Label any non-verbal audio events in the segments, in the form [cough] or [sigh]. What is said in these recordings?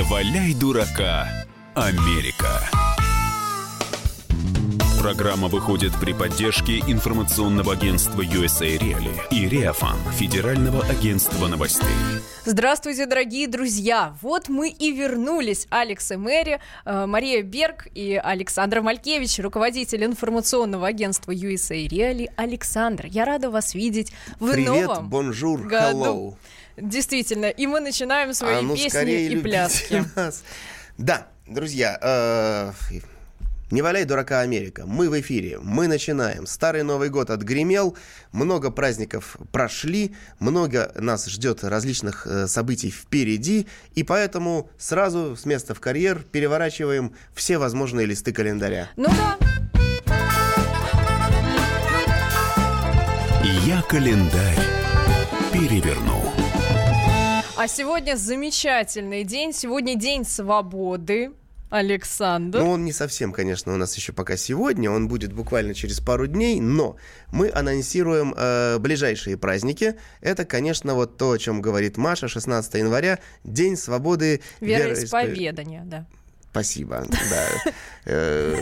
Не валяй дурака, Америка. Программа выходит при поддержке информационного агентства USA Reali и Реафан, Федерального агентства новостей. Здравствуйте, дорогие друзья! Вот мы и вернулись. Алекс и Мэри, э, Мария Берг и Александр Малькевич, руководитель информационного агентства USA Reali. Александр, я рада вас видеть в Привет, новом bonjour, году. hello. Действительно, и мы начинаем свои А ну песни и пляски. [laughs] нас. Да, друзья, э, не валяй дурака Америка. Мы в эфире, мы начинаем. Старый Новый год отгремел, много праздников прошли, много нас ждет различных э, событий впереди, и поэтому сразу с места в карьер переворачиваем все возможные листы календаря. Ну да, Я календарь переверну. А сегодня замечательный день. Сегодня день свободы. Александр. Ну, он не совсем, конечно, у нас еще пока сегодня, он будет буквально через пару дней, но мы анонсируем э, ближайшие праздники. Это, конечно, вот то, о чем говорит Маша, 16 января, День свободы Вероисповедание, да. Спасибо, да. Э,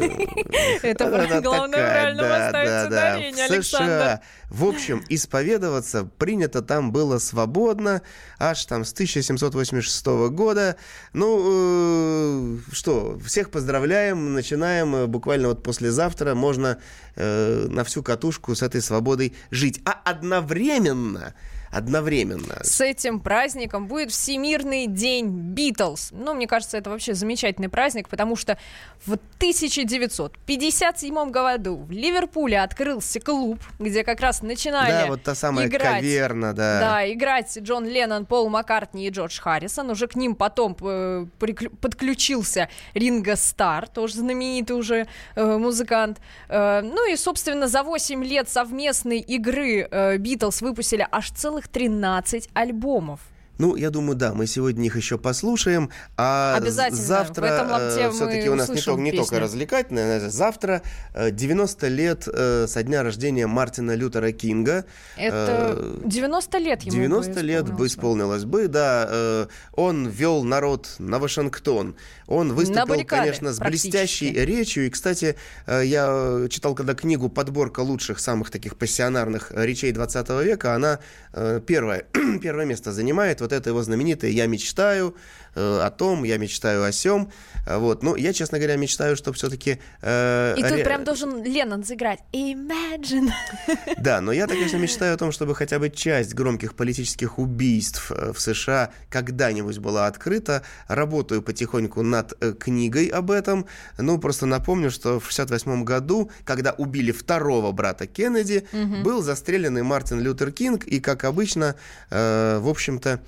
Это главное правильно поставить да, да. ударение, В Александр. США. В общем, исповедоваться принято там было свободно, аж там с 1786 года. Ну, э, что, всех поздравляем, начинаем э, буквально вот послезавтра, можно на всю катушку с этой свободой жить. А одновременно, одновременно... С этим праздником будет Всемирный день Битлз. Ну, мне кажется, это вообще замечательный праздник, потому что в 1957 году в Ливерпуле открылся клуб, где как раз начинали Да, вот та самая играть. каверна, да. Да, играть Джон Леннон, Пол Маккартни и Джордж Харрисон. Уже к ним потом э, подключился Ринго Стар, тоже знаменитый уже э, музыкант. Э, ну и, собственно, за 8 лет совместной игры э, Битлз выпустили аж целых 13 альбомов. Ну, я думаю, да, мы сегодня их еще послушаем. А Обязательно. завтра лапте все-таки у нас не, только, не только песню. развлекательное. э, Завтра э, 90 лет э, со дня рождения Мартина Лютера Кинга. Это Э, 90 лет ему 90 бы лет бы исполнилось бы. да. э, Он вел народ на Вашингтон. Он выступил, конечно, с блестящей речью. И, кстати, э, я э, читал когда книгу «Подборка лучших самых таких пассионарных э, речей 20 века». Она э, первое, [clears throat] первое место занимает. Вот это его знаменитое «Я мечтаю э, о том, я мечтаю о сем». Вот. Ну, я, честно говоря, мечтаю, чтобы все-таки... И тут прям должен Леннон заиграть Imagine. [laughs] Да, но я-то, конечно, мечтаю о том, чтобы хотя бы часть громких политических убийств э, в США когда-нибудь была открыта. Работаю потихоньку над э, книгой об этом. Ну, просто напомню, что в 68 году, когда убили второго брата Кеннеди, был застреленный Мартин Лютер Кинг, и, как обычно, э, в общем-то,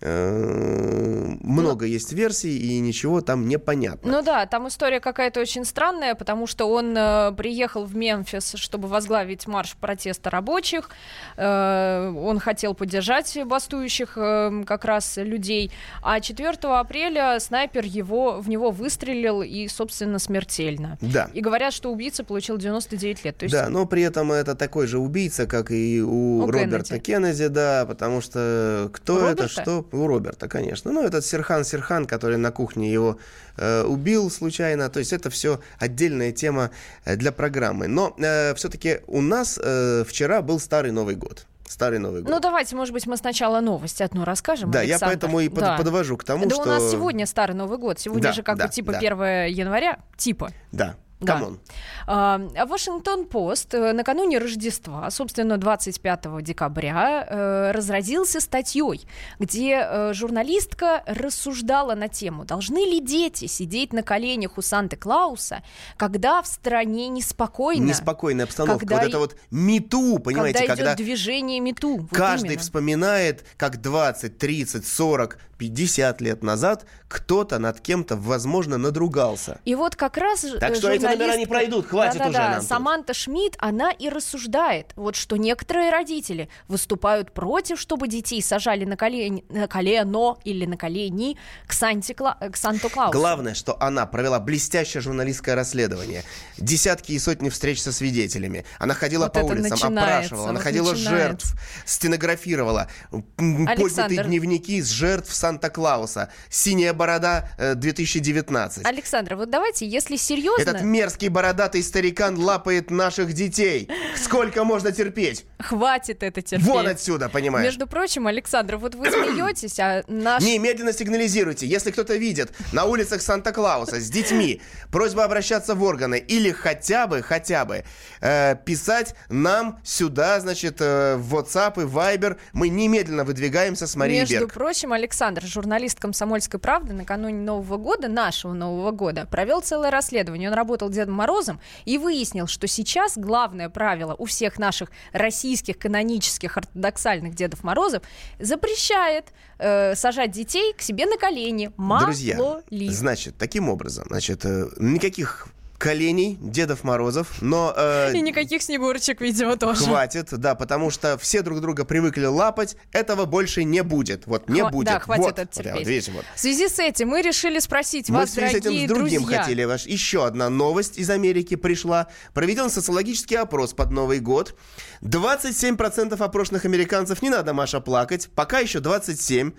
э, много есть версий, и ничего там не понятно. Ну да, там история какая-то очень странная, потому что он э, приехал в Мемфис, чтобы возглавить марш протеста рабочих. Э, он хотел поддержать бастующих э, как раз людей. А 4 апреля снайпер его, в него выстрелил и, собственно, смертельно. Да. И говорят, что убийца получил 99 лет. То есть Да, но при этом это такой же убийца, как и у, У Роберта Кеннеди. Кеннеди, да, потому что кто У это, Роберта? что? У Роберта, конечно. Ну, этот Серхан Серхан, который на кухне его э, убил случайно. То есть это все отдельная тема э, для программы. Но все-таки у нас э, вчера был Старый Новый год. Старый Новый год. Ну давайте, может быть, мы сначала новость одну расскажем. да, я Александр. поэтому и под- Да. подвожу к тому, да что... у нас сегодня Старый Новый год. Сегодня Да, же как да, бы типа да. 1 января. Типа. Да, Да. Come on. А, Washington Post э, накануне Рождества, собственно, 25 декабря, э, разразился статьей, где э, журналистка рассуждала на тему, должны ли дети сидеть на коленях у Санты-Клауса, когда в стране неспокойно, Неспокойная обстановка. Когда вот и- это вот MeToo, понимаете, когда когда... идет движение MeToo. Вот Каждый именно. вспоминает, как 20, 30, 40, 50 лет назад кто-то над кем-то, возможно, надругался. И вот как раз Так что эти журналистка... номера не пройдут, хватит да, да, уже да. нам тут. Саманта Шмидт, она и рассуждает, вот что некоторые родители выступают против, чтобы детей сажали на колени, на колено или на колени к, Санте к Санту-Клаусу. Главное, что она провела блестящее журналистское расследование. Десятки и сотни встреч со свидетелями. Она ходила Вот по улицам, опрашивала, вот находила начинается. жертв, стенографировала. м, Поднятые Александр. дневники с жертв Санта-Клауса. «Синяя борода» э, 2019. Александра, вот давайте, если серьезно... Этот мерзкий бородатый старикан лапает наших детей. Сколько можно терпеть? Хватит это терпеть. Вон отсюда, понимаешь? Между прочим, Александр, вот вы [clears throat] смеетесь, а наш... Немедленно сигнализируйте, если кто-то видит на улицах Санта-Клауса с детьми, просьба обращаться в органы или хотя бы, хотя бы э, писать нам сюда, значит, э, в WhatsApp и Viber. Мы немедленно выдвигаемся с Марией Между Берг. прочим, Александр, журналист «Комсомольской правды», накануне Нового года, нашего Нового года, провел целое расследование. Он работал Дедом Морозом и выяснил, что сейчас главное правило у всех наших российских канонических ортодоксальных Дедов Морозов запрещает э, сажать детей к себе на колени. Мало Друзья, ли. значит, таким образом, значит, э, никаких коленей Дедов Морозов, но... э, И никаких снегурочек, видимо, тоже. Хватит, да, потому что все друг друга привыкли лапать, этого больше не будет. Вот не Хва- будет. да, хватит вот, это вот, видите, вот. В связи с этим мы решили спросить Мы вас, в связи с этим дорогие с другим друзья. хотели ваш. Еще одна новость из Америки пришла. Проведен социологический опрос под Новый год. 27% опрошенных американцев, не надо, Маша, плакать, пока еще 27,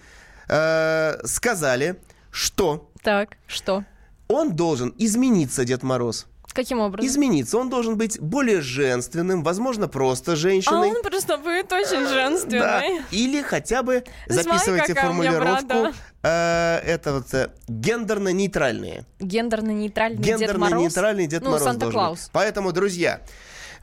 э, сказали, что Так, что? Он должен измениться, Дед Мороз. Каким образом? Измениться. Он должен быть более женственным, возможно, просто А женщиной. он просто будет очень Да. женственный. Или хотя бы записывайте формулировку. э, это вот э, гендерно-нейтральные. Гендерно-нейтральный Дед Мороз? Гендерно-нейтральный Дед ну, Мороз Санта-Клаус. Поэтому, друзья,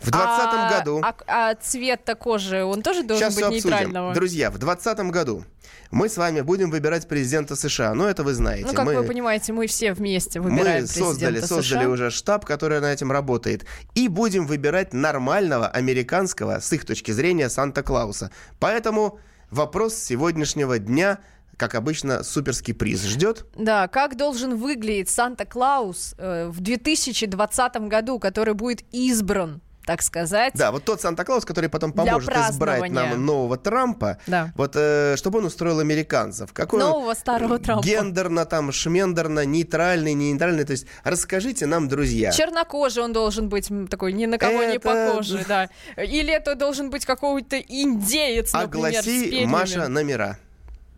в 2020 а, году... А, а цвет кожи, он тоже должен Сейчас быть обсудим. нейтрального? Друзья, в 2020 году мы с вами будем выбирать президента США. Ну, это вы знаете. Ну, как мы... вы понимаете, мы все вместе выбираем Мы создали, президента создали США. уже штаб, который над этим работает. И будем выбирать нормального американского, с их точки зрения, Санта-Клауса. Поэтому вопрос сегодняшнего дня, как обычно, суперский приз ждет. Да, как должен выглядеть Санта-Клаус э, в 2020 году, который будет избран, так сказать? Да, вот тот Санта-Клаус, который потом поможет избрать нам нового Трампа, Да. вот э, чтобы он устроил американцев. Какой он Нового старого Трампа. гендерно, там, шмендерно, нейтральный, не нейтральный. То есть расскажите нам, друзья. Чернокожий он должен быть такой ни на кого не Это- похожий, да. Или это должен быть какой-то индеец, например, Огласи. Маша, номера.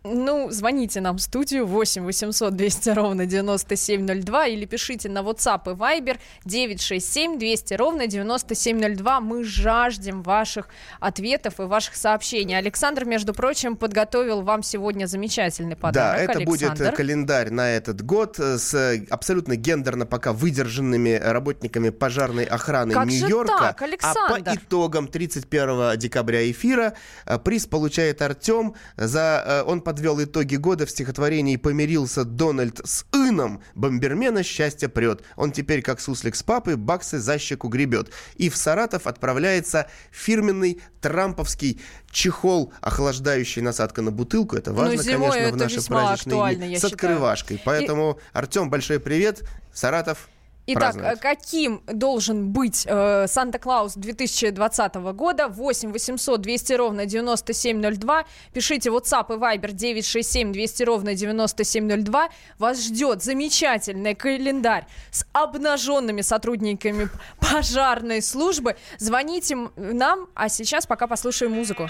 Ну, звоните нам в студию 8 800 200 ровно 9702 или пишите на WhatsApp и Viber 967 200 ровно 9702. Мы жаждем ваших ответов и ваших сообщений. Александр, между прочим, подготовил вам сегодня замечательный Да, подарок. это будет э, Александр. календарь на этот год э, с э, абсолютно гендерно пока выдержанными работниками пожарной охраны Как же Нью-Йорка. а по итогам 31 декабря эфира приз получает Артем. За, он подвел итоги года в стихотворении «Помирился Дональд с Ином, бомбермена счастье прет. Он теперь, как суслик с папой, баксы за щеку гребет». И в Саратов отправляется фирменный трамповский чехол, охлаждающий насадка на бутылку. Это важно, Ну, конечно, в наши праздничные дни. С считаю. открывашкой. Поэтому, Артем, большой привет. Саратов. Итак, праздновать. э, каким должен быть э, Санта-Клаус 2020 года? 8 800 200 ровно 9702. Пишите WhatsApp и Viber 967 200 ровно 9702. Вас ждет замечательный календарь с обнаженными сотрудниками пожарной службы. Звоните нам, а сейчас пока послушаем музыку.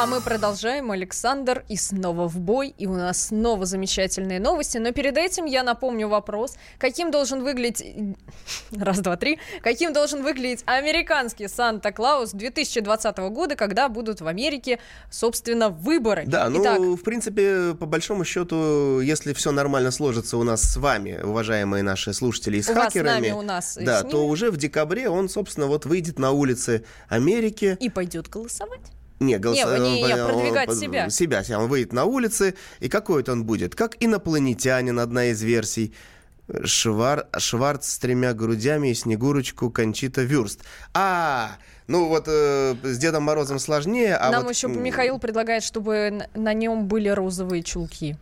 А мы продолжаем, Александр, и снова в бой, и у нас снова замечательные новости. Но перед этим я напомню вопрос, каким должен выглядеть... [laughs] Раз, два, три. Каким должен выглядеть американский Санта-Клаус 2020 года, когда будут в Америке, собственно, выборы? Да, ну, Итак, в принципе, по большому счету, если все нормально сложится у нас с вами, уважаемые наши слушатели, и с У вас с хакерами, нами, у нас да, то уже в декабре он, собственно, вот выйдет на улицы Америки. и пойдет голосовать. Не, голос- Не, не, не, продвигать он- себя. Себя, себя. Он выйдет на улицы, и какой он будет? Как инопланетянин, одна из версий. Швар... Шварц с тремя грудями и Снегурочку Кончита Вюрст. А, ну вот э, с Дедом Морозом сложнее, а Нам вот, еще Михаил предлагает, чтобы на нем были розовые чулки.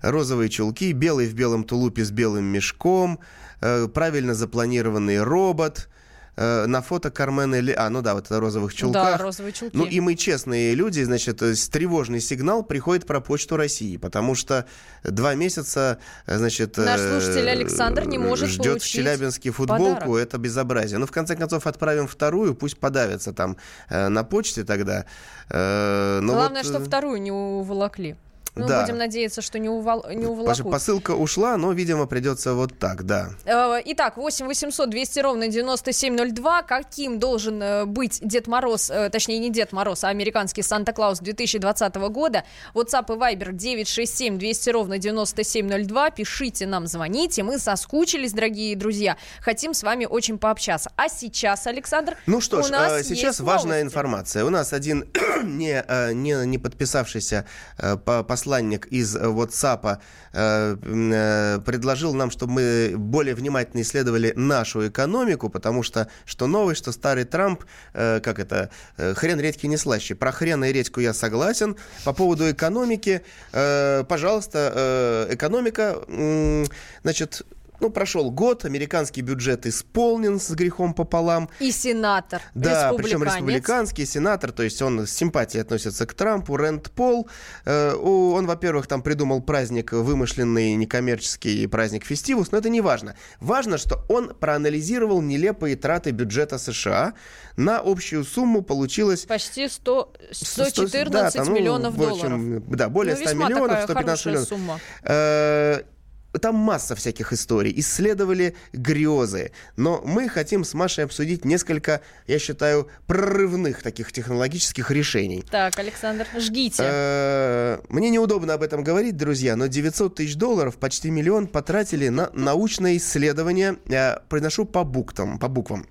розовые чулки, белый в белом тулупе с белым мешком, э, правильно запланированный робот. Э, на фото Кармен Эли... А, ну да, вот это розовых чулках. Да, розовые чулки. Ну и мы честные люди, значит, э, тревожный сигнал приходит про Почту России, потому что два месяца, э, значит... Наш э, слушатель Александр не может ждет в Челябинске футболку, подарок. это безобразие. Ну, в конце концов, отправим вторую, пусть подавятся там э, на почте тогда. Э, но Главное, вот, что вторую не уволокли. Ну, Да. будем надеяться, что не, увол... не уволокут. Посылка ушла, но, видимо, придется вот так, да. Э, Итак, 8 800 200 ровно 9702. Каким должен э, быть Дед Мороз, э, точнее не Дед Мороз, а американский Санта-Клаус 2020 года? WhatsApp и Viber 967 200 ровно 9702. Пишите нам, звоните. Мы соскучились, дорогие друзья. Хотим с вами очень пообщаться. А сейчас, Александр, Ну что ж, э, сейчас важная новости. информация. У нас один [clears throat] не, не, не подписавшийся по- посланник из э, WhatsApp э, э, предложил нам, чтобы мы более внимательно исследовали нашу экономику, потому что что новый, что старый Трамп, как это, хрен редьки не слаще. Про хрен и редьку я согласен. По поводу экономики, пожалуйста, экономика, значит, ну, прошел год, американский бюджет исполнен с грехом пополам. И сенатор, Да, причем республиканский сенатор, то есть он с симпатией относится к Трампу, Рэнд Пол. Э, он, во-первых, там придумал праздник вымышленный, некоммерческий праздник Фестивус, но это не важно. Важно, что он проанализировал нелепые траты бюджета США. На общую сумму получилось... Почти 100, 114 да, там, ну, миллионов в общем, долларов. Да, более Ну, 100 весьма миллионов, такая 115 хорошая миллионов. сумма. Э, Там масса всяких историй. Исследовали грезы. Но мы хотим с Машей обсудить несколько, я считаю, прорывных таких технологических решений. Так, Александр, жгите. Э, Мне неудобно об этом говорить, друзья, но 900 тысяч долларов, почти миллион, потратили на научное исследование. Я Произношу по буквам. По буквам.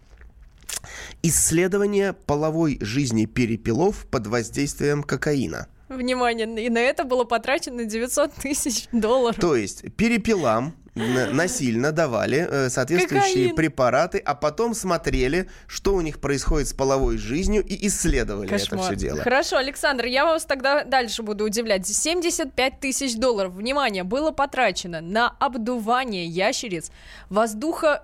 Исследование половой жизни перепелов под воздействием кокаина. Внимание, и на это было потрачено 900 тысяч долларов. То есть перепелам н- насильно давали э, соответствующие Кокаин. препараты, а потом смотрели, что у них происходит с половой жизнью и исследовали это Кошмар. все дело. Хорошо, Александр, я вас тогда дальше буду удивлять. 75 тысяч долларов, внимание, было потрачено на обдувание ящериц воздуха...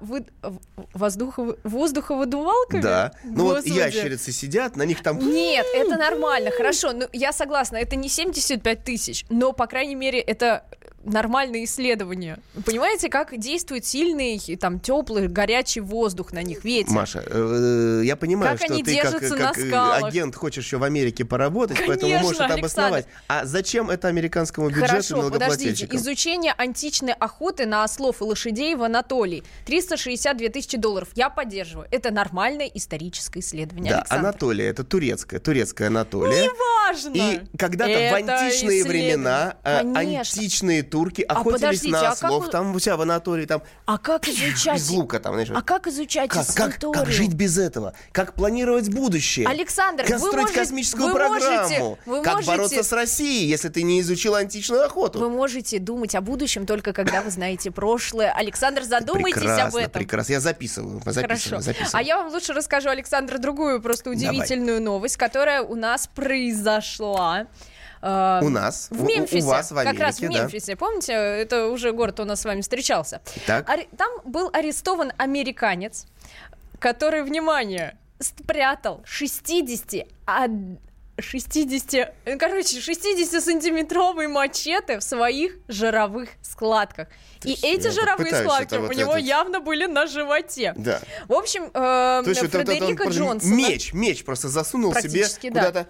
воздуха... воздуховыдувалками? Да. Ну вот ящерицы сидят, на них там... Нет, это нормально, хорошо, ну я согласна, это не 75 тысяч, но, по крайней мере, это нормальное исследование. Понимаете, как действует сильный, там, теплый, горячий воздух на них, ветер? Маша, э, я понимаю, Как что они ты как, держатся как, агент хочешь еще в Америке поработать, поэтому Конечно, можешь это обосновать. А зачем это американскому бюджету Хорошо, подождите. налогоплательщикам? Изучение античной охоты на ослов и лошадей в Анатолии. 362 тысячи долларов. Я поддерживаю. Это нормальное историческое исследование. Да, Александр. Анатолия, это турецкая, турецкая Анатолия. важно. И когда-то в античные времена э, Конечно. античные турки охотились подождите, на а как ослов, вы- там у себя в Анатолии, там А как изучать? из лука там, знаешь, А как изучать как, как, как жить без этого? Как планировать будущее? Александр, как строить можете- космическую вы программу? можете- вы как можете- бороться с Россией, если ты не изучил античную охоту? Вы можете думать о будущем только когда вы знаете прошлое. Александр, задумайтесь прекрасно, об этом. прекрасно. Я записываю, записываю, Хорошо. записываю. А я вам лучше расскажу, Александр, другую просто Давай. удивительную новость, которая у нас произошла. Э, У нас, в у- у Мемфисе, вас в как раз в Америке, да. Мемфисе, помните, это уже город у нас с вами встречался. Так. Аре- Там был арестован американец, который, внимание, спрятал 60, од- 60, э, короче, 60-сантиметровый мачете в своих жировых складках. И есть эти жировые складки у вот него этот- явно были на животе. Да. В общем, э, То есть вот это- это он Фредерика Джонсона... Меч, меч просто засунул себе да. куда-то.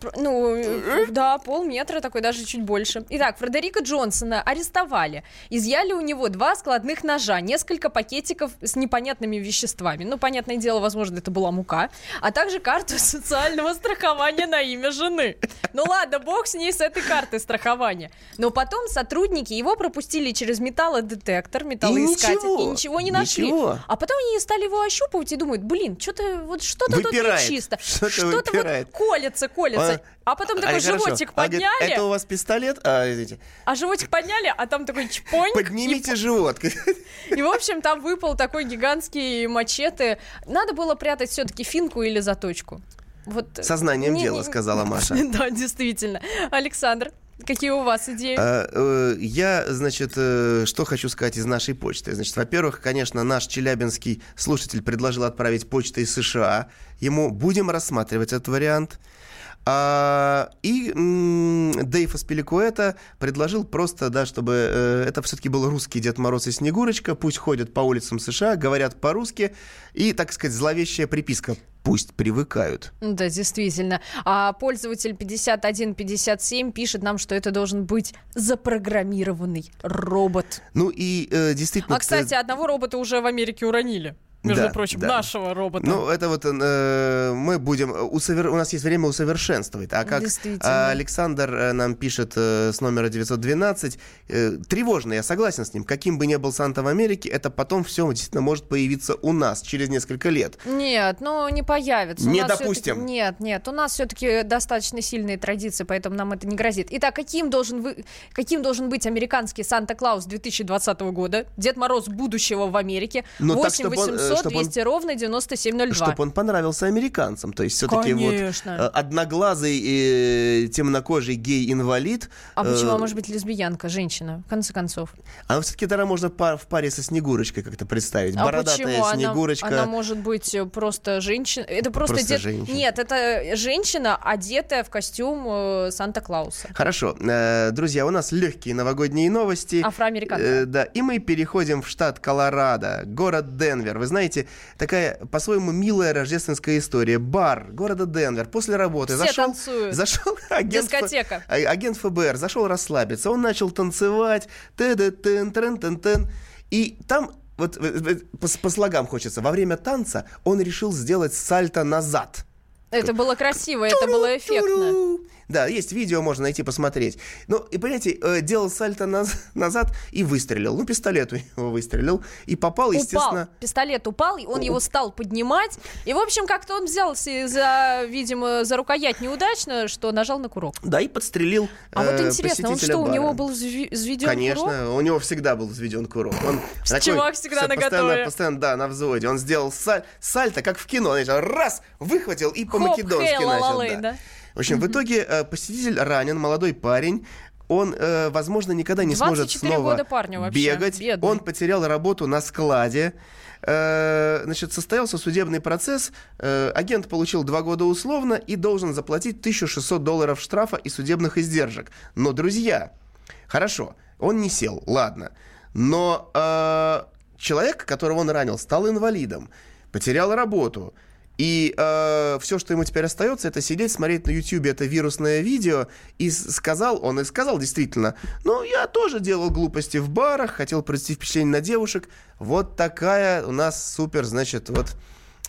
Пр- Ну, э, да, полметра, такой даже чуть больше. Итак, Фредерика Джонсона арестовали. Изъяли у него два складных ножа, несколько пакетиков с непонятными веществами. Ну, понятное дело, возможно, это была мука. А также карту [laughs] социального страхования на имя жены. Ну ладно, бог с ней, с этой картой страхования. Но потом сотрудники его пропустили через металлодетектор, металлоискатель, ничего, и ничего не нашли. ничего. А потом они стали его ощупывать и думают, блин, что-то вот что-то тут нечисто. что-то Что-то вот выпирает. Колется, колется. А, потом такой а, хорошо. животик А, говорит, подняли, Это у вас пистолет? А, извините. а животик подняли, а там такой чпоньк. Поднимите живот. И, [laughs] и, в общем, там выпал такой гигантский мачете. Надо было прятать все-таки финку или заточку. Вот, Сознанием не- дела, не- сказала [laughs] Маша. Да, действительно. Александр, какие у вас идеи? А, э, Я, значит, э, что хочу сказать из нашей почты. Значит, во-первых, конечно, наш челябинский слушатель предложил отправить почтой из США. Ему будем рассматривать этот вариант. А, и Дейв Аспиликуэта предложил просто, да, чтобы э, это все-таки был русский Дед Мороз и Снегурочка, пусть ходят по улицам США, говорят по-русски, и, так сказать, зловещая приписка «пусть привыкают». Да, действительно. А пользователь 5157 пишет нам, что это должен быть запрограммированный робот. Ну и э, действительно... А, кстати, одного робота уже в Америке уронили. Между Да, прочим, да. нашего робота. Ну, это вот э, мы будем... усовер- У нас есть время усовершенствовать. А как а, Александр э, нам пишет э, с номера 912, э, тревожно, я согласен с ним. Каким бы ни был Санта в Америке, это потом все действительно может появиться у нас через несколько лет. Нет, ну не появится. Не допустим. Нет, нет, у нас все-таки достаточно сильные традиции, поэтому нам это не грозит. Итак, каким должен, вы... каким должен быть американский Санта-Клаус 2020 года? Дед Мороз будущего в Америке. Ну, так, 8 чтоб он, э, 800 чтоб он- 200 ровно 9702. Чтобы он понравился американцам. То есть все-таки вот Конечно. э, одноглазый э, темнокожий гей-инвалид. А почему э, а может быть лесбиянка, женщина, в конце концов? А все-таки тогда можно па- в паре со Снегурочкой как-то представить. А Бородатая почему она, Снегурочка. она может быть э, просто женщина? Это просто, Просто дед- женщина. Нет, это женщина, одетая в костюм э, Санта-Клауса. Хорошо, Э, друзья, у нас легкие новогодние новости. Афроамериканка. Э, да, и мы переходим в штат Колорадо, город Денвер. Вы знаете, такая по-своему милая рождественская история. Бар города Денвер после работы Все зашел, танцуют. зашел [laughs] агент, Дискотека. а- агент ФБР, зашел расслабиться. Он начал танцевать, тен тен тен тен и там вот по, по слогам хочется. Во время танца он решил сделать сальто назад. Это было красиво, это было эффектно. Да, есть видео, можно найти посмотреть. Ну, и понимаете, э, делал сальто наз- назад и выстрелил. Ну, пистолет у него выстрелил. И попал, естественно... Упал, пистолет упал, и он его стал поднимать. И, в общем, как-то он взялся за, видимо, за рукоять неудачно, что нажал на курок. Да, и подстрелил А вот э, интересно, он что, у бара. него был взве- взведен Конечно, курок? у него всегда был взведен курок. Он [laughs] такой Чувак всегда наготове. постоянно, постоянно, да, на взводе. Он сделал саль- сальто, как в кино. Знаешь, раз, выхватил и по-македонски начал. да? В общем, в итоге э, посетитель ранен, молодой парень. Он, э, возможно, никогда не сможет 24 снова года парню вообще, бегать. бедный. Он потерял работу на складе. Э, Значит, состоялся судебный процесс. Э, Агент получил два года условно и должен заплатить 1600 долларов штрафа и судебных издержек. Но, друзья, хорошо, он не сел, ладно. Но э, человек, которого он ранил, стал инвалидом, потерял работу. И все, что ему теперь остается, это сидеть, смотреть на YouTube это вирусное видео. И сказал, он и сказал действительно, ну, я тоже делал глупости в барах, хотел произвести впечатление на девушек. Вот такая у нас супер, значит, вот э,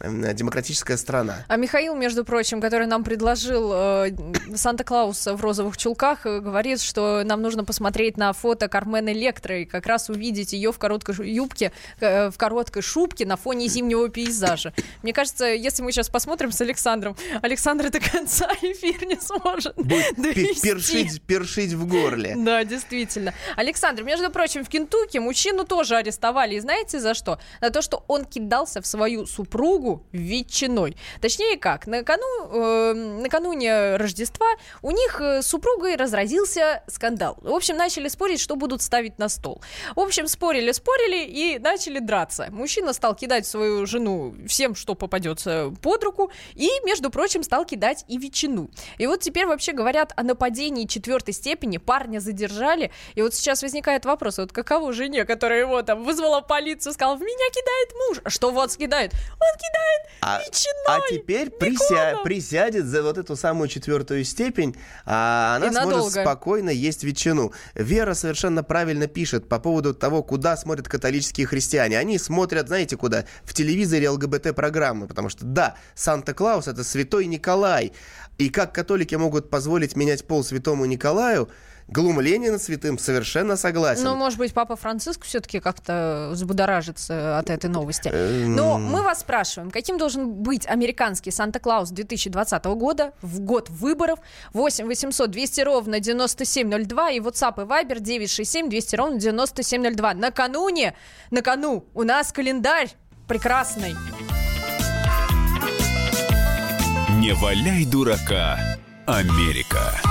демократическая страна. А Михаил, между прочим, который нам предложил э, Санта-Клауса в розовых чулках, э, говорит, что нам нужно посмотреть на фото Кармен Электро и как раз увидеть ее в короткой юбке, э, в короткой шубке на фоне зимнего пейзажа. Мне кажется, если мы сейчас посмотрим с Александром, Александр до конца эфир не сможет довести. Першить, першить в горле. Да, действительно. Александр, между прочим, в Кентукки мужчину тоже арестовали. И знаете за что? За то, что он кидался в свою супругу ветчиной. Точнее как, накану, э, накануне Рождества у них э, с супругой разразился скандал. В общем, начали спорить, что будут ставить на стол. В общем, спорили, спорили и начали драться. Мужчина стал кидать свою жену всем, что попадется под руку, и, между прочим, стал кидать и ветчину. И вот теперь вообще говорят о нападении четвертой степени, парня задержали, и вот сейчас возникает вопрос, вот каково жене, которая его там вызвала полицию, сказала, в меня кидает муж, а что вот кидает? Он кидает А, а теперь прися- беконом!» присядет за вот эту самую четвертую степень, а она И сможет надолго. спокойно есть ветчину. Вера совершенно правильно пишет по поводу того, куда смотрят католические христиане. Они смотрят, знаете, куда? В телевизоре ЛГБТ-программы, потому что, да, Санта-Клаус — это святой Николай. И как католики могут позволить менять пол святому Николаю, глумление над святым совершенно согласен. Ну, может быть, папа Франциск все-таки как-то взбудоражится от этой новости. Эм. Но мы вас спрашиваем, каким должен быть американский Санта-Клаус 2020 года в год выборов? 8 800 200 ровно 9702 и WhatsApp и Viber 967 200 ровно 9702. Накануне, на кону у нас календарь прекрасный. Не валяй дурака, Америка.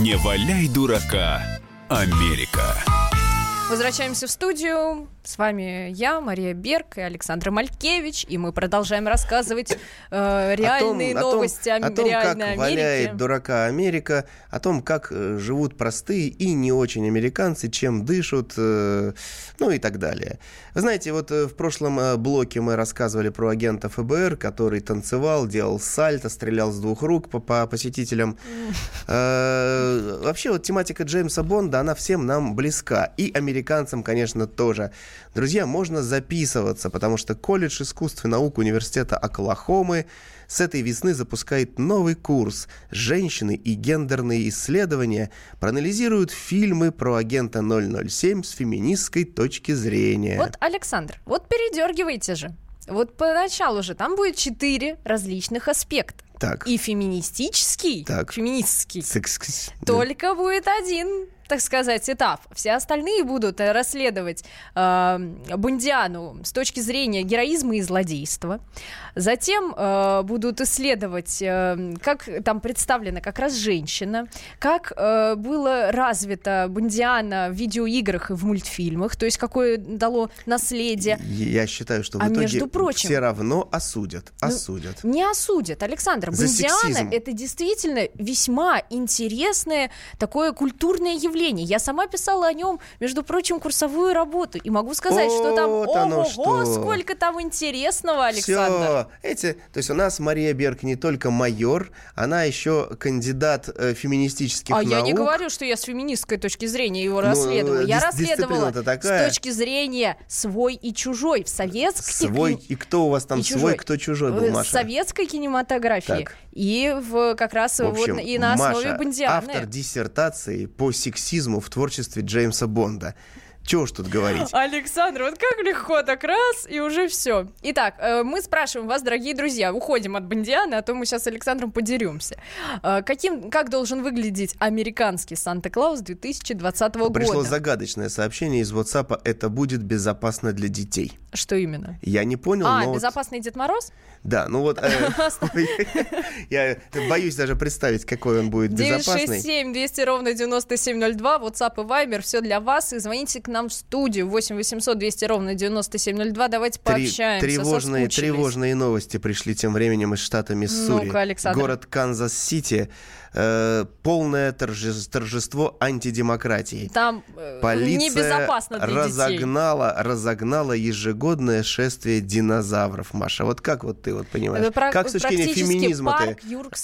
Не валяй дурака, Америка. Возвращаемся в студию. С вами я, Мария Берг и Александр Малькевич. И мы продолжаем рассказывать э, реальные о том- новости о о, том, реальной как валяет Америки. дурака Америка, о том, как э, живут простые и не очень американцы, чем дышат, э, ну и так далее. Вы знаете, вот э, в прошлом э, блоке мы рассказывали про агента ФБР, который танцевал, делал сальто, стрелял с двух рук по, по посетителям. Э, Вообще, вот тематика Джеймса Бонда, она всем нам близка. И американцам, конечно, тоже. Друзья, можно записываться, потому что колледж искусств и наук университета Оклахомы с этой весны запускает новый курс «Женщины и гендерные исследования» проанализируют фильмы про агента 007 с феминистской точки зрения. Вот, Александр, вот передергивайте же. Вот поначалу же там будет четыре различных аспекта. Так. И феминистический, Так. феминистский, Секс- только будет один, так сказать, этап. Все остальные будут э, расследовать э, Бундиану с точки зрения героизма и злодейства. Затем э, будут исследовать, э, как там представлена как раз женщина, как э, было развито Бундиана в видеоиграх и в мультфильмах, то есть какое дало наследие. Я считаю, что в А итоге между прочим- все равно осудят. Ну, Осудят. Не осудят, Александр. За Бондиана сексизм. это действительно весьма интересное такое культурное явление. Я сама писала о нем, между прочим, курсовую работу. И могу сказать, что там Вот ого, что. сколько там интересного, Александр. Все, эти, то есть у нас Мария Берг не только майор, она еще кандидат э, феминистических А наук. я не говорю, что я с феминистской точки зрения его Ну, расследовала. Я расследовала такая. с точки зрения свой и чужой в советских Свой и кто у вас там и свой, чужой. кто чужой был, в Маша? советской кинематографии Так. И в как раз В общем, вот и на основе Маша, Бондианы. автор диссертации по сексизму в творчестве Джеймса Бонда. Чего ж тут говорить? Александр, вот как легко так раз, и уже все. Итак, э, мы спрашиваем вас, дорогие друзья, уходим от Бондиана, а то мы сейчас с Александром подеремся. Э, Каким, как должен выглядеть американский Санта-Клаус 2020 Пришло года? загадочное сообщение из WhatsApp. Это будет безопасно для детей. Что именно? Я не понял, а, но вот- безопасный Дед Мороз? Да, ну вот... э, [laughs] Я боюсь даже представить, какой он будет безопасный. 967 200 ровно 9702, WhatsApp и Viber, все для вас. И звоните к нам в студию 8 800 200 ровно 9702. Давайте Три- пообщаемся. тревожные, тревожные новости пришли тем временем из штата Миссури. Ну-ка, Александр. Город Канзас-Сити. Э, полное торже- торжество антидемократии. Там э, Полиция небезопасно для детей. разогнала, разогнала ежегодное шествие динозавров, Маша. Вот как вот ты вот понимаешь? Это как с точки зрения феминизма ты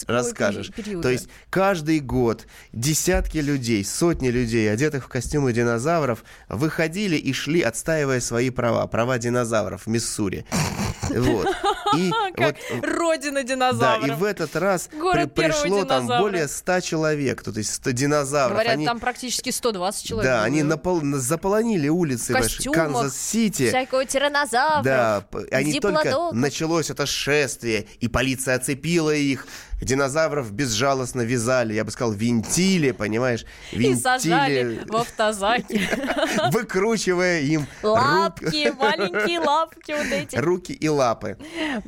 расскажешь? пери- периода. То есть каждый год десятки людей, сотни людей, одетых в костюмы динозавров, выходили и шли, отстаивая свои права, права динозавров в Миссури. [laughs] Вот. И [laughs] вот родина да, динозавров. и в этот раз при- пришло там более 100 человек, то есть 100 динозавров. Говорят, Они- там практически 120 человек. да, они было. напол- заполонили улицы Канзас-Сити. Всякого тиранозавра. Да, они только началось это шествие, и полиция оцепила их. Динозавров безжалостно вязали, я бы сказал, винтили, понимаешь? И сажали Винтили, в автозаки. [laughs] выкручивая им Лапки, маленькие лапки вот эти. руки и лапы.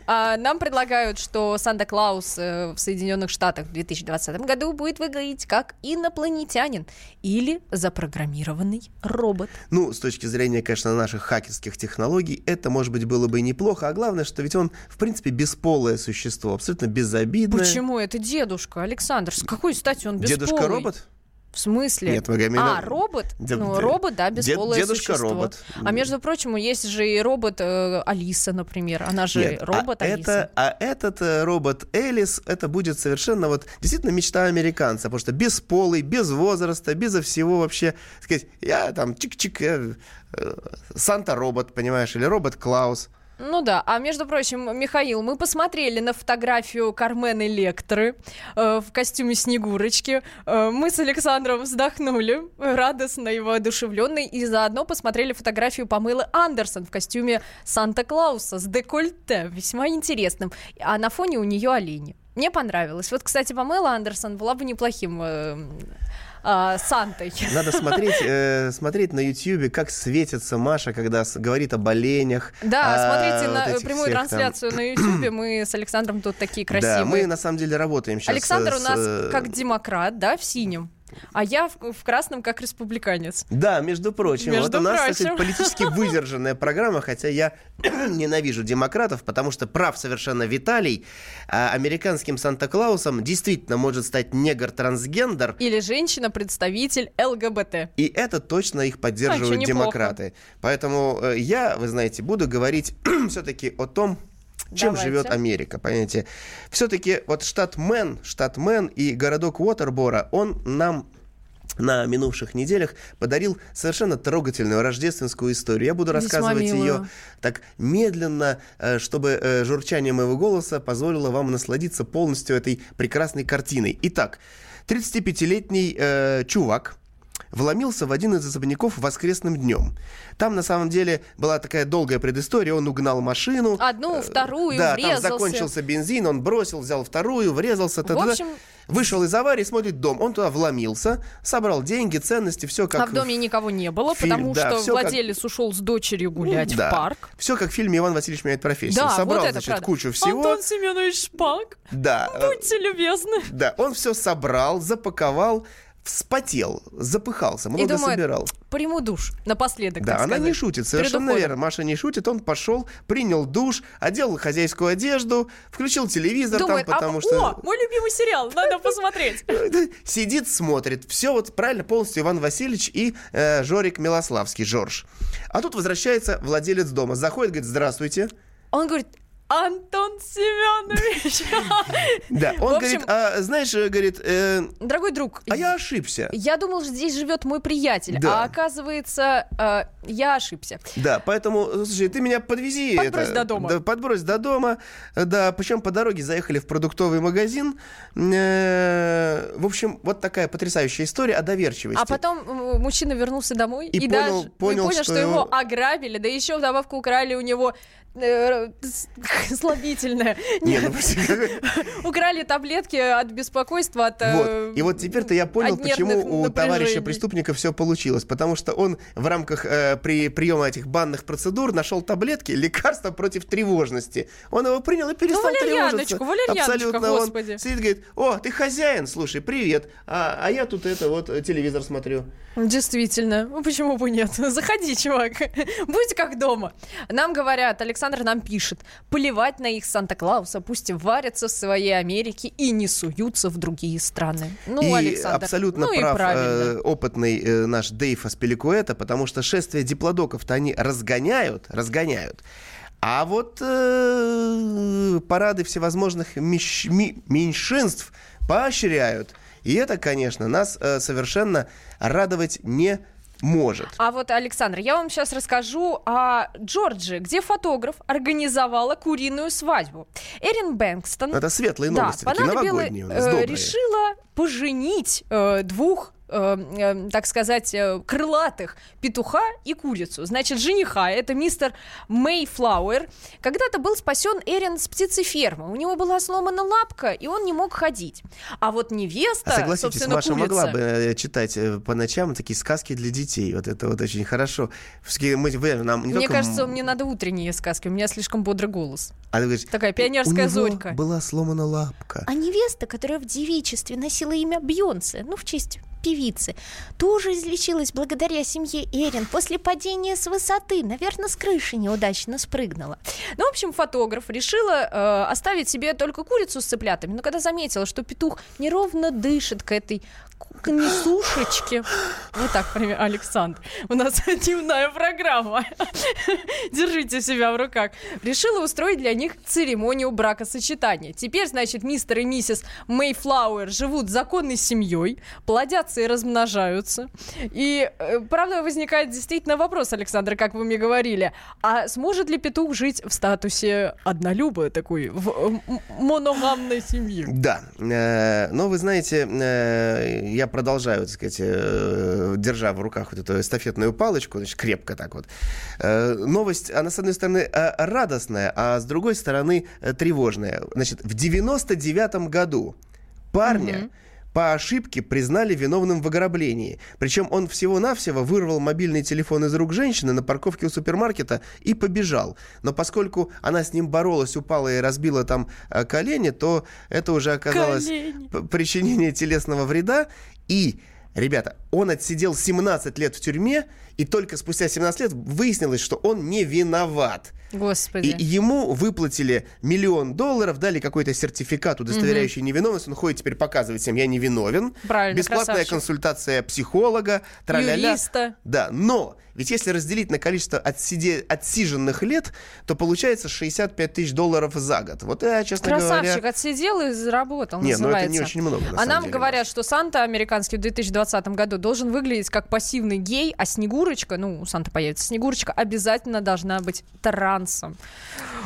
А, нам предлагают, что Санта-Клаус э, в Соединенных Штатах в 2020 году будет выглядеть как инопланетянин или запрограммированный робот. Ну, с точки зрения, конечно, наших хакерских технологий, это, может быть, было бы и неплохо. А главное, что ведь он, в принципе, бесполое существо, абсолютно безобидное. Почему? Это дедушка, Александр. С какой стати он бесполый? Дедушка-робот? В смысле? Нет, говорим, А, робот? Дед- ну, дед- робот, да, дед- бесполое дедушка существо. робот. А между прочим, есть же и робот э, Алиса, например. Она же Нет, робот а, Алиса. это, а этот э, робот Элис, это будет совершенно вот действительно мечта американца, потому что бесполый, без возраста, безо всего вообще, сказать, я там чик-чик, я, э, Санта-робот, понимаешь, или робот Клаус. Ну да, а между прочим, Михаил, мы посмотрели на фотографию Кармен Электры э, в костюме Снегурочки. Э, мы с Александром вздохнули, радостно и воодушевленные, и заодно посмотрели фотографию Памелы Андерсон в костюме Санта-Клауса с декольте, весьма интересным. А на фоне у нее олени. Мне понравилось. Вот, кстати, Памела Андерсон была бы неплохим э, а, Сантой. [laughs] Надо смотреть, э, смотреть на Ютьюбе, как светится Маша, когда с- говорит об оленях. Да, о смотрите вот на прямую всех там. трансляцию на Ютубе. Мы с Александром тут такие красивые. Да, мы на самом деле работаем сейчас. Александр у с, нас э, как демократ, да, в синем. А я в, в красном как республиканец. Да, между прочим, Между вот у нас, кстати, прочим. политически [laughs] выдержанная программа, хотя я [clears throat] ненавижу демократов, потому что прав совершенно Виталий, а американским Санта-Клаусом действительно может стать негр-трансгендер, Или женщина-представитель ЛГБТ. и это точно их А, поддерживают чё, демократы. Поэтому э, я, вы знаете, буду говорить [clears throat] все-таки о том, чем Давайте. живет Америка, понимаете? Все-таки вот штат Мэн, штат Мэн и городок Уотербора, он нам на минувших неделях подарил совершенно трогательную рождественскую историю. Я буду рассказывать ее так медленно, э, чтобы э, журчание моего голоса позволило вам насладиться полностью этой прекрасной картиной. Итак, 35-летний э, чувак, вломился в один из особняков воскресным днем. Там, на самом деле, была такая долгая предыстория. Он угнал машину. Одну, Э, вторую, Да, врезался. там закончился бензин, он бросил, взял вторую, врезался. та-та-та. общем- Вышел из аварии, смотрит дом. Он туда вломился, собрал деньги, ценности, все как... А в доме никого не было, фильм, потому да, что всё как- владелец ушел с дочерью гулять Да. в парк. Все как в фильме «Иван Васильевич меняет профессию». Да, Собрал, вот это значит, правда. кучу всего. Антон Семенович Шпак, Да, э, будьте любезны. да, он все собрал, запаковал, вспотел, запыхался, много думает, собирал. Приму душ напоследок, Да, она не сказать, шутит, перед совершенно верно. Маша не шутит, он пошел, принял душ, одел хозяйскую одежду, включил телевизор Думает, там, потому а, что... о, мой любимый сериал, надо посмотреть. [laughs] Сидит, смотрит. Все вот правильно, полностью Иван Васильевич и э, Жорик Милославский, Жорж. А тут возвращается владелец дома. Заходит, говорит, здравствуйте. Он говорит, Антон Семенович. [laughs] Да, В он общем- говорит, а, знаешь, э, говорит, э, Дорогой друг, а я ошибся. я думал, что здесь живет мой приятель, Да. а оказывается, э, я ошибся. Да, поэтому, слушай, ты меня подвези. Подбрось это, до дома. Да, подбрось до дома. Да, причем по дороге заехали в продуктовый магазин. Э, В общем, вот такая потрясающая история о доверчивости. А потом мужчина вернулся домой И и, понял- даже понял, и понял, что что, его ограбили, да еще вдобавку украли у него [laughs] слабительное. Не, Нет, ну, [laughs] украли таблетки от беспокойства, от... э, Вот. И вот теперь-то я понял, почему у товарища преступника все получилось. Потому что он в рамках э, при приема этих банных процедур нашел таблетки, лекарства против тревожности. Он его принял и перестал Ну, тревожиться. Абсолютно. господи. Он сидит, говорит, о, ты хозяин, слушай, привет. А, а я тут это вот э, телевизор смотрю. Действительно. Ну, почему бы нет? [laughs] Заходи, чувак. Будь как дома. Нам говорят, Александр нам пишет, поливать на их Санта-Клауса, пусть варятся в своей Америке и не суются в другие страны. Ну, и Александр, абсолютно ну и прав правильно. э, опытный э, наш Дейв Аспеликуэта, потому что шествие диплодоков-то они разгоняют, разгоняют. А вот э, парады всевозможных мещ- ми- меньшинств поощряют. И это, конечно, нас э, совершенно радовать не может. А вот, Александр, я вам сейчас расскажу о Джорджии, где фотограф организовала куриную свадьбу. Эрин Бэнкстон Это светлые да, новости, такие понадобилось, новогодние у нас, э, добрые. решила поженить э, двух э, э, так сказать, э, крылатых петуха и курицу. Значит, жениха, это мистер Мейфлауэр, когда-то был спасен Эрин с птицефермы. У него была сломана лапка, и он не мог ходить. А вот невеста, А согласитесь, собственно, Маша курица... могла бы э, читать по ночам такие сказки для детей. Вот это вот очень хорошо. Мы, вы, нам не Мне только кажется, мне надо утренние сказки, у меня слишком бодрый голос. А ты говоришь, Такая «У пионерская него зорька. была сломана лапка. А невеста, которая в девичестве носила имя Бьонсе, ну, в честь певицы, тоже излечилась благодаря семье Эрин после падения с высоты. Наверное, с крыши неудачно спрыгнула. Ну, в общем, фотограф решила э, оставить себе только курицу с цыплятами, но когда заметила, что петух неровно дышит к этой несушечке. Вот так, например, Александр. У нас [laughs] дневная программа. Держите себя в руках. Решила устроить для них церемонию бракосочетания. Теперь, значит, мистер и миссис Мейфлауэр живут законной семьей, плодятся и размножаются. И, э, правда, возникает действительно вопрос, Александр, как вы мне говорили, а сможет ли петух жить в статусе однолюба такой, в моногамной семьи? Да, э, но вы знаете, э, я продолжаю, так сказать, э, держа в руках вот эту эстафетную палочку, значит, крепко так вот. Э, Новость, она, с одной стороны, э, радостная, а с другой стороны, тревожная. Значит, в 99 году парня по ошибке признали виновным в ограблении. Причем он всего-навсего вырвал мобильный телефон из рук женщины на парковке у супермаркета и побежал. Но поскольку она с ним боролась, упала и разбила там э, колени, то это уже оказалось Колени. причинение телесного вреда. И, ребята, он отсидел 17 лет в тюрьме, и только спустя 17 лет выяснилось, что он не виноват. Господи. И ему выплатили миллион долларов, дали какой-то сертификат, удостоверяющий невиновность. Он ходит теперь показывает всем, я не виновен. Правильно, Бесплатная красавчик. консультация психолога, траля Юриста. Да, но ведь если разделить на количество отсиде- отсиженных лет, то получается 65 тысяч долларов за год. Вот я, честно Красавчик, говоря... отсидел и заработал, Не, ну это называется. не очень много, а нам деле, говорят, что Санта американский в 2020 году должен выглядеть как пассивный гей, а Снегурочка, ну, у Санта появится Снегурочка, обязательно должна быть трансом.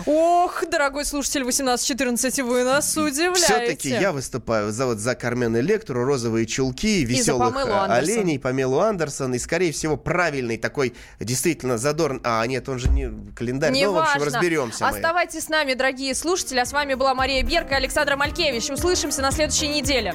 Ох, дорогой слушатель 1814, вы нас удивляете. Все-таки я выступаю за, вот, за Кармен Электру, розовые чулки, веселых оленей, Памелу Андерсон и, скорее всего, правильный такой, действительно, задорн... А, нет, он же не календарь. Не ну, в общем, важно. разберемся мы. Оставайтесь с нами, дорогие слушатели. А с вами была Мария Берг и Александра Малькевич. Услышимся на следующей неделе.